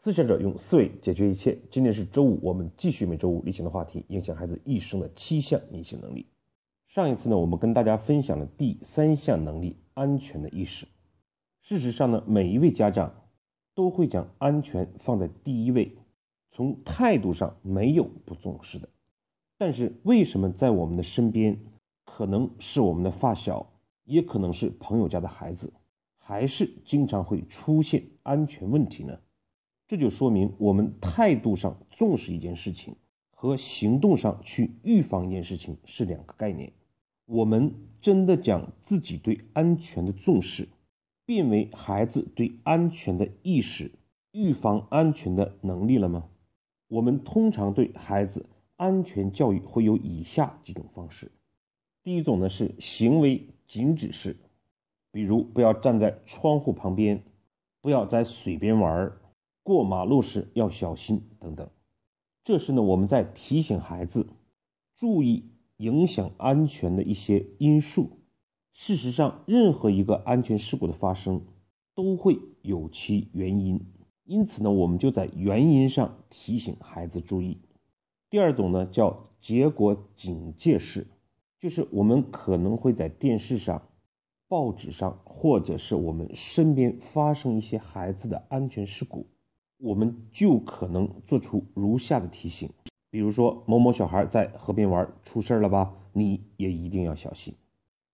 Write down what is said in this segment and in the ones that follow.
思想者用思维解决一切。今天是周五，我们继续每周五例行的话题：影响孩子一生的七项隐形能力。上一次呢，我们跟大家分享了第三项能力——安全的意识。事实上呢，每一位家长都会将安全放在第一位，从态度上没有不重视的。但是为什么在我们的身边，可能是我们的发小，也可能是朋友家的孩子，还是经常会出现安全问题呢？这就说明我们态度上重视一件事情，和行动上去预防一件事情是两个概念。我们真的将自己对安全的重视，变为孩子对安全的意识、预防安全的能力了吗？我们通常对孩子安全教育会有以下几种方式。第一种呢是行为禁止式，比如不要站在窗户旁边，不要在水边玩儿。过马路时要小心等等，这是呢我们在提醒孩子注意影响安全的一些因素。事实上，任何一个安全事故的发生都会有其原因，因此呢我们就在原因上提醒孩子注意。第二种呢叫结果警戒式，就是我们可能会在电视上、报纸上，或者是我们身边发生一些孩子的安全事故。我们就可能做出如下的提醒，比如说某某小孩在河边玩出事了吧，你也一定要小心。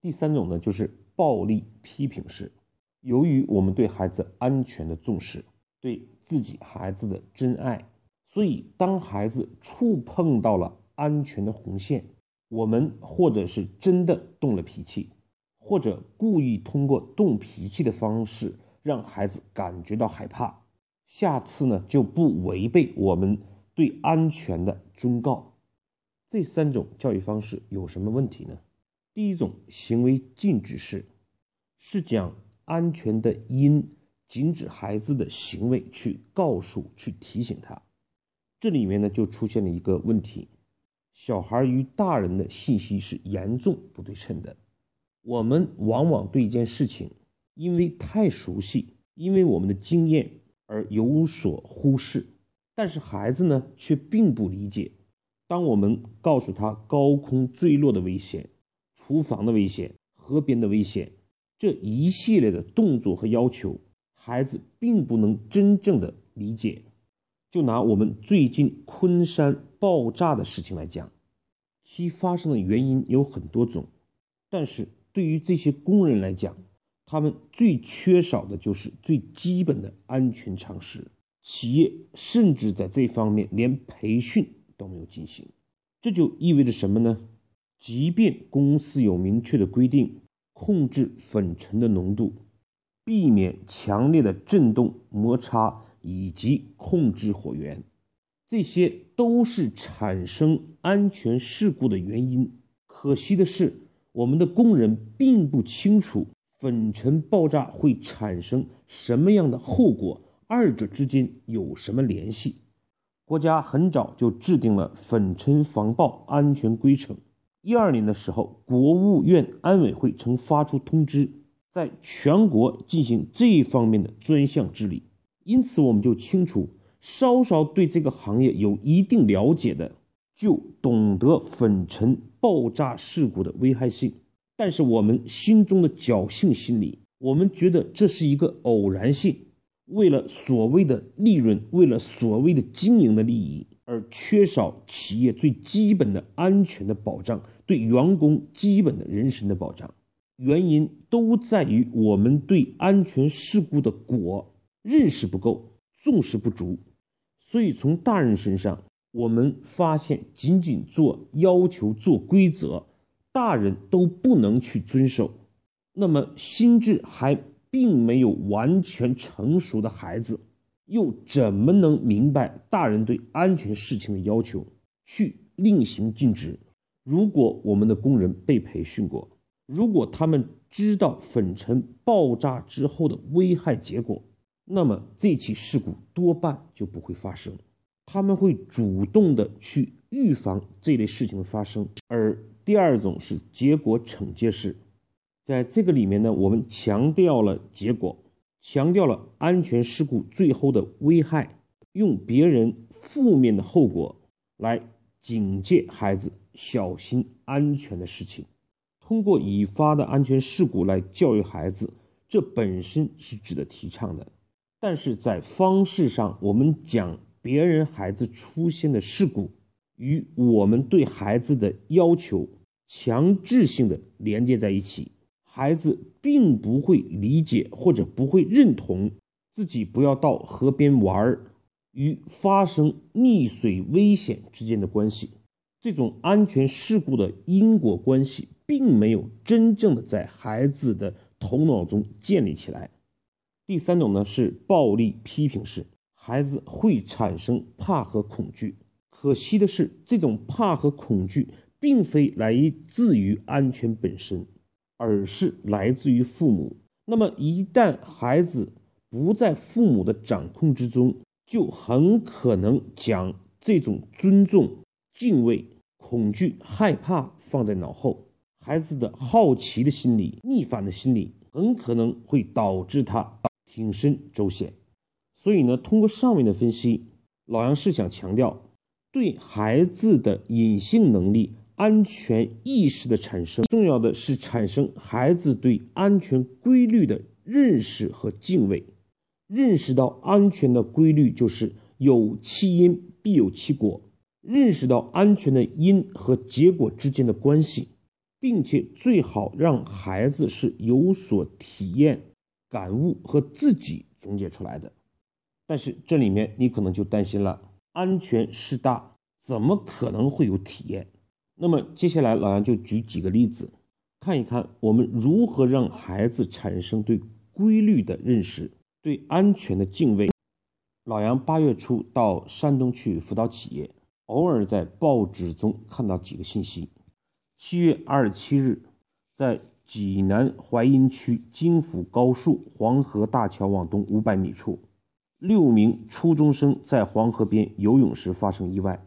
第三种呢，就是暴力批评式。由于我们对孩子安全的重视，对自己孩子的真爱，所以当孩子触碰到了安全的红线，我们或者是真的动了脾气，或者故意通过动脾气的方式让孩子感觉到害怕。下次呢就不违背我们对安全的忠告。这三种教育方式有什么问题呢？第一种行为禁止式，是讲安全的因，禁止孩子的行为去告诉、去提醒他。这里面呢就出现了一个问题：小孩与大人的信息是严重不对称的。我们往往对一件事情，因为太熟悉，因为我们的经验。而有所忽视，但是孩子呢却并不理解。当我们告诉他高空坠落的危险、厨房的危险、河边的危险这一系列的动作和要求，孩子并不能真正的理解。就拿我们最近昆山爆炸的事情来讲，其发生的原因有很多种，但是对于这些工人来讲，他们最缺少的就是最基本的安全常识，企业甚至在这方面连培训都没有进行。这就意味着什么呢？即便公司有明确的规定，控制粉尘的浓度，避免强烈的震动、摩擦以及控制火源，这些都是产生安全事故的原因。可惜的是，我们的工人并不清楚。粉尘爆炸会产生什么样的后果？二者之间有什么联系？国家很早就制定了粉尘防爆安全规程。一二年的时候，国务院安委会曾发出通知，在全国进行这一方面的专项治理。因此，我们就清楚，稍稍对这个行业有一定了解的，就懂得粉尘爆炸事故的危害性。但是我们心中的侥幸心理，我们觉得这是一个偶然性，为了所谓的利润，为了所谓的经营的利益，而缺少企业最基本的安全的保障，对员工基本的人身的保障。原因都在于我们对安全事故的果认识不够，重视不足。所以从大人身上，我们发现，仅仅做要求、做规则。大人都不能去遵守，那么心智还并没有完全成熟的孩子，又怎么能明白大人对安全事情的要求，去令行禁止？如果我们的工人被培训过，如果他们知道粉尘爆炸之后的危害结果，那么这起事故多半就不会发生。他们会主动的去预防这类事情的发生，而。第二种是结果惩戒式，在这个里面呢，我们强调了结果，强调了安全事故最后的危害，用别人负面的后果来警戒孩子小心安全的事情。通过已发的安全事故来教育孩子，这本身是值得提倡的。但是在方式上，我们讲别人孩子出现的事故与我们对孩子的要求强制性的连接在一起，孩子并不会理解或者不会认同自己不要到河边玩儿与发生溺水危险之间的关系。这种安全事故的因果关系并没有真正的在孩子的头脑中建立起来。第三种呢是暴力批评式，孩子会产生怕和恐惧。可惜的是，这种怕和恐惧并非来自于安全本身，而是来自于父母。那么一旦孩子不在父母的掌控之中，就很可能将这种尊重、敬畏、恐惧、害怕放在脑后。孩子的好奇的心理、逆反的心理，很可能会导致他。挺身周险，所以呢，通过上面的分析，老杨是想强调，对孩子的隐性能力、安全意识的产生，重要的是产生孩子对安全规律的认识和敬畏，认识到安全的规律就是有其因必有其果，认识到安全的因和结果之间的关系，并且最好让孩子是有所体验。感悟和自己总结出来的，但是这里面你可能就担心了，安全事大，怎么可能会有体验？那么接下来老杨就举几个例子，看一看我们如何让孩子产生对规律的认识，对安全的敬畏。老杨八月初到山东去辅导企业，偶尔在报纸中看到几个信息。七月二十七日，在。济南淮阴区京府高速黄河大桥往东五百米处，六名初中生在黄河边游泳时发生意外，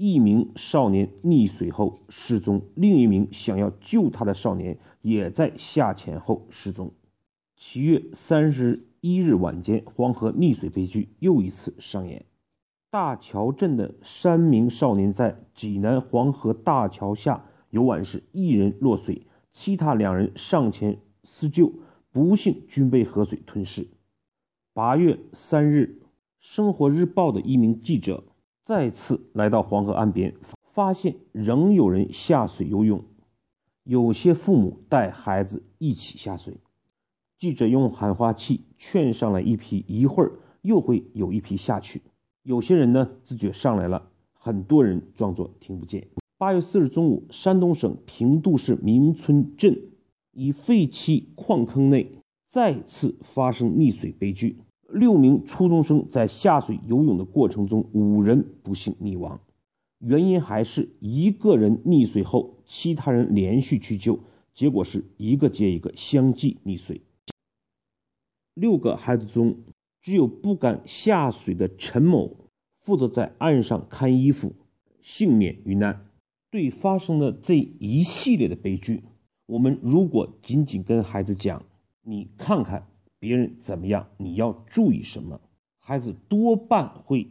一名少年溺水后失踪，另一名想要救他的少年也在下潜后失踪。七月三十一日晚间，黄河溺水悲剧又一次上演。大桥镇的三名少年在济南黄河大桥下游玩时，一人落水。其他两人上前施救，不幸均被河水吞噬。八月三日，《生活日报》的一名记者再次来到黄河岸边，发现仍有人下水游泳，有些父母带孩子一起下水。记者用喊话器劝上来一批，一会儿又会有一批下去。有些人呢自觉上来了，很多人装作听不见。八月四日中午，山东省平度市明村镇一废弃矿坑内再次发生溺水悲剧，六名初中生在下水游泳的过程中，五人不幸溺亡，原因还是一个人溺水后，其他人连续去救，结果是一个接一个相继溺水。六个孩子中，只有不敢下水的陈某负责在岸上看衣服，幸免于难。对发生的这一系列的悲剧，我们如果仅仅跟孩子讲，你看看别人怎么样，你要注意什么，孩子多半会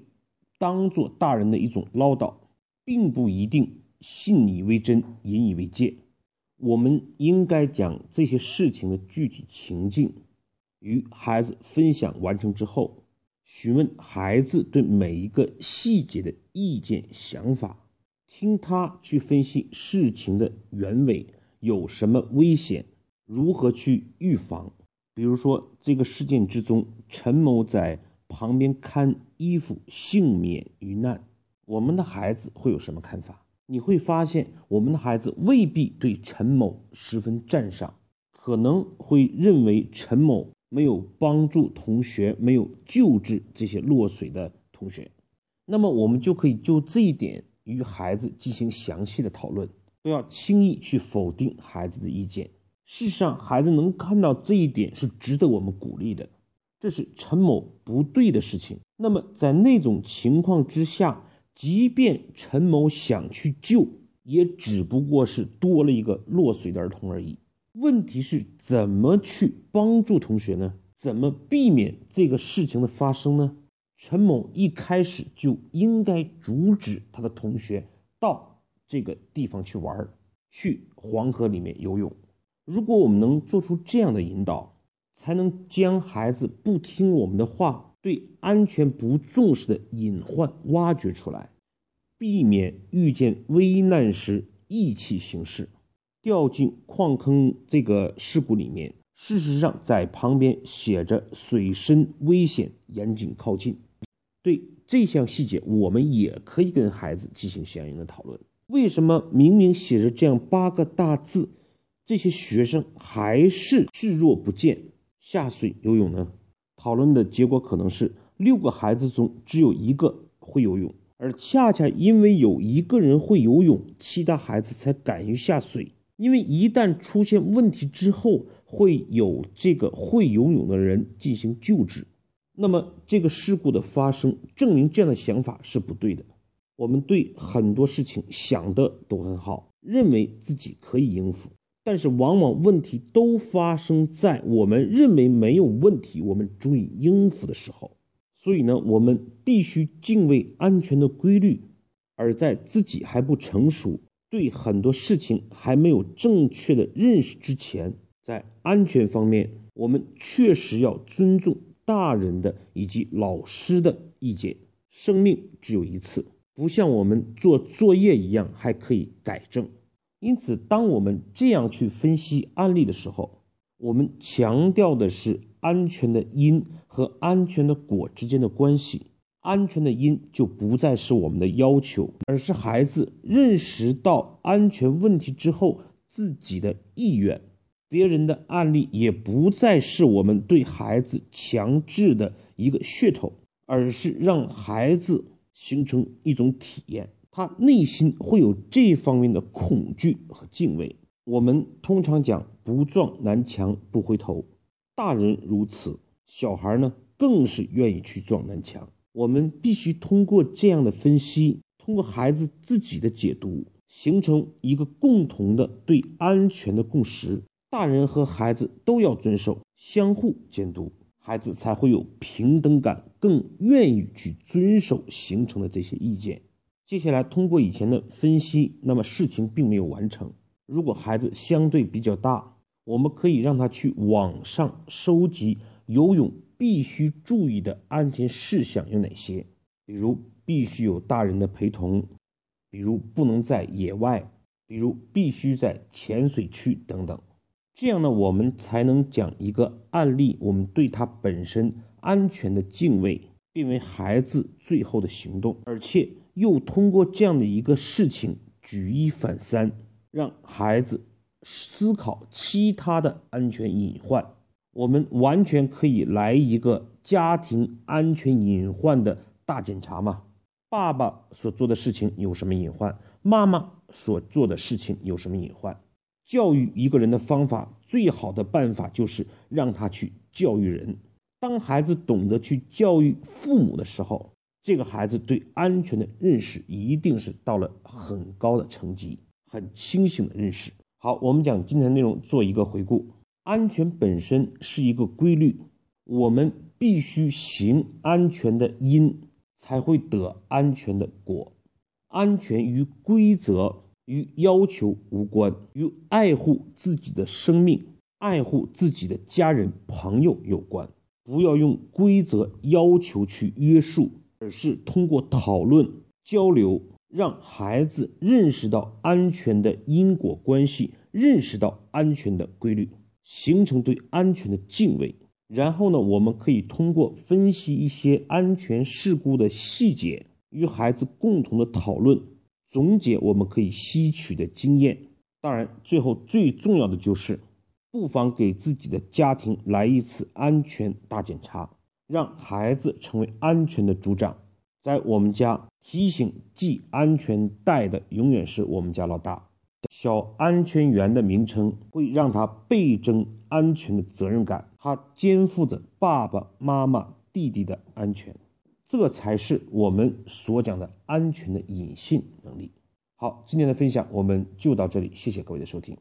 当做大人的一种唠叨，并不一定信以为真，引以为戒。我们应该将这些事情的具体情境与孩子分享完成之后，询问孩子对每一个细节的意见想法。听他去分析事情的原委，有什么危险，如何去预防？比如说，这个事件之中，陈某在旁边看衣服，幸免于难。我们的孩子会有什么看法？你会发现，我们的孩子未必对陈某十分赞赏，可能会认为陈某没有帮助同学，没有救治这些落水的同学。那么，我们就可以就这一点。与孩子进行详细的讨论，不要轻易去否定孩子的意见。事实上，孩子能看到这一点是值得我们鼓励的。这是陈某不对的事情。那么，在那种情况之下，即便陈某想去救，也只不过是多了一个落水的儿童而已。问题是怎么去帮助同学呢？怎么避免这个事情的发生呢？陈某一开始就应该阻止他的同学到这个地方去玩，去黄河里面游泳。如果我们能做出这样的引导，才能将孩子不听我们的话、对安全不重视的隐患挖掘出来，避免遇见危难时意气行事，掉进矿坑这个事故里面。事实上，在旁边写着“水深危险，严禁靠近”。对这项细节，我们也可以跟孩子进行相应的讨论。为什么明明写着这样八个大字，这些学生还是视若不见下水游泳呢？讨论的结果可能是六个孩子中只有一个会游泳，而恰恰因为有一个人会游泳，其他孩子才敢于下水。因为一旦出现问题之后，会有这个会游泳的人进行救治。那么，这个事故的发生证明这样的想法是不对的。我们对很多事情想的都很好，认为自己可以应付，但是往往问题都发生在我们认为没有问题、我们足以应付的时候。所以呢，我们必须敬畏安全的规律，而在自己还不成熟。对很多事情还没有正确的认识之前，在安全方面，我们确实要尊重大人的以及老师的意见。生命只有一次，不像我们做作业一样还可以改正。因此，当我们这样去分析案例的时候，我们强调的是安全的因和安全的果之间的关系。安全的因就不再是我们的要求，而是孩子认识到安全问题之后自己的意愿。别人的案例也不再是我们对孩子强制的一个噱头，而是让孩子形成一种体验，他内心会有这方面的恐惧和敬畏。我们通常讲“不撞南墙不回头”，大人如此，小孩呢更是愿意去撞南墙。我们必须通过这样的分析，通过孩子自己的解读，形成一个共同的对安全的共识。大人和孩子都要遵守，相互监督，孩子才会有平等感，更愿意去遵守形成的这些意见。接下来，通过以前的分析，那么事情并没有完成。如果孩子相对比较大，我们可以让他去网上收集游泳。必须注意的安全事项有哪些？比如必须有大人的陪同，比如不能在野外，比如必须在浅水区等等。这样呢，我们才能讲一个案例，我们对他本身安全的敬畏，因为孩子最后的行动，而且又通过这样的一个事情举一反三，让孩子思考其他的安全隐患。我们完全可以来一个家庭安全隐患的大检查嘛？爸爸所做的事情有什么隐患？妈妈所做的事情有什么隐患？教育一个人的方法，最好的办法就是让他去教育人。当孩子懂得去教育父母的时候，这个孩子对安全的认识一定是到了很高的层级，很清醒的认识。好，我们讲今天的内容，做一个回顾。安全本身是一个规律，我们必须行安全的因，才会得安全的果。安全与规则与要求无关，与爱护自己的生命、爱护自己的家人朋友有关。不要用规则要求去约束，而是通过讨论交流，让孩子认识到安全的因果关系，认识到安全的规律。形成对安全的敬畏，然后呢，我们可以通过分析一些安全事故的细节，与孩子共同的讨论，总结我们可以吸取的经验。当然，最后最重要的就是，不妨给自己的家庭来一次安全大检查，让孩子成为安全的组长。在我们家，提醒系安全带的永远是我们家老大。小安全员的名称会让他倍增安全的责任感，他肩负着爸爸妈妈、弟弟的安全，这才是我们所讲的安全的隐性能力。好，今天的分享我们就到这里，谢谢各位的收听。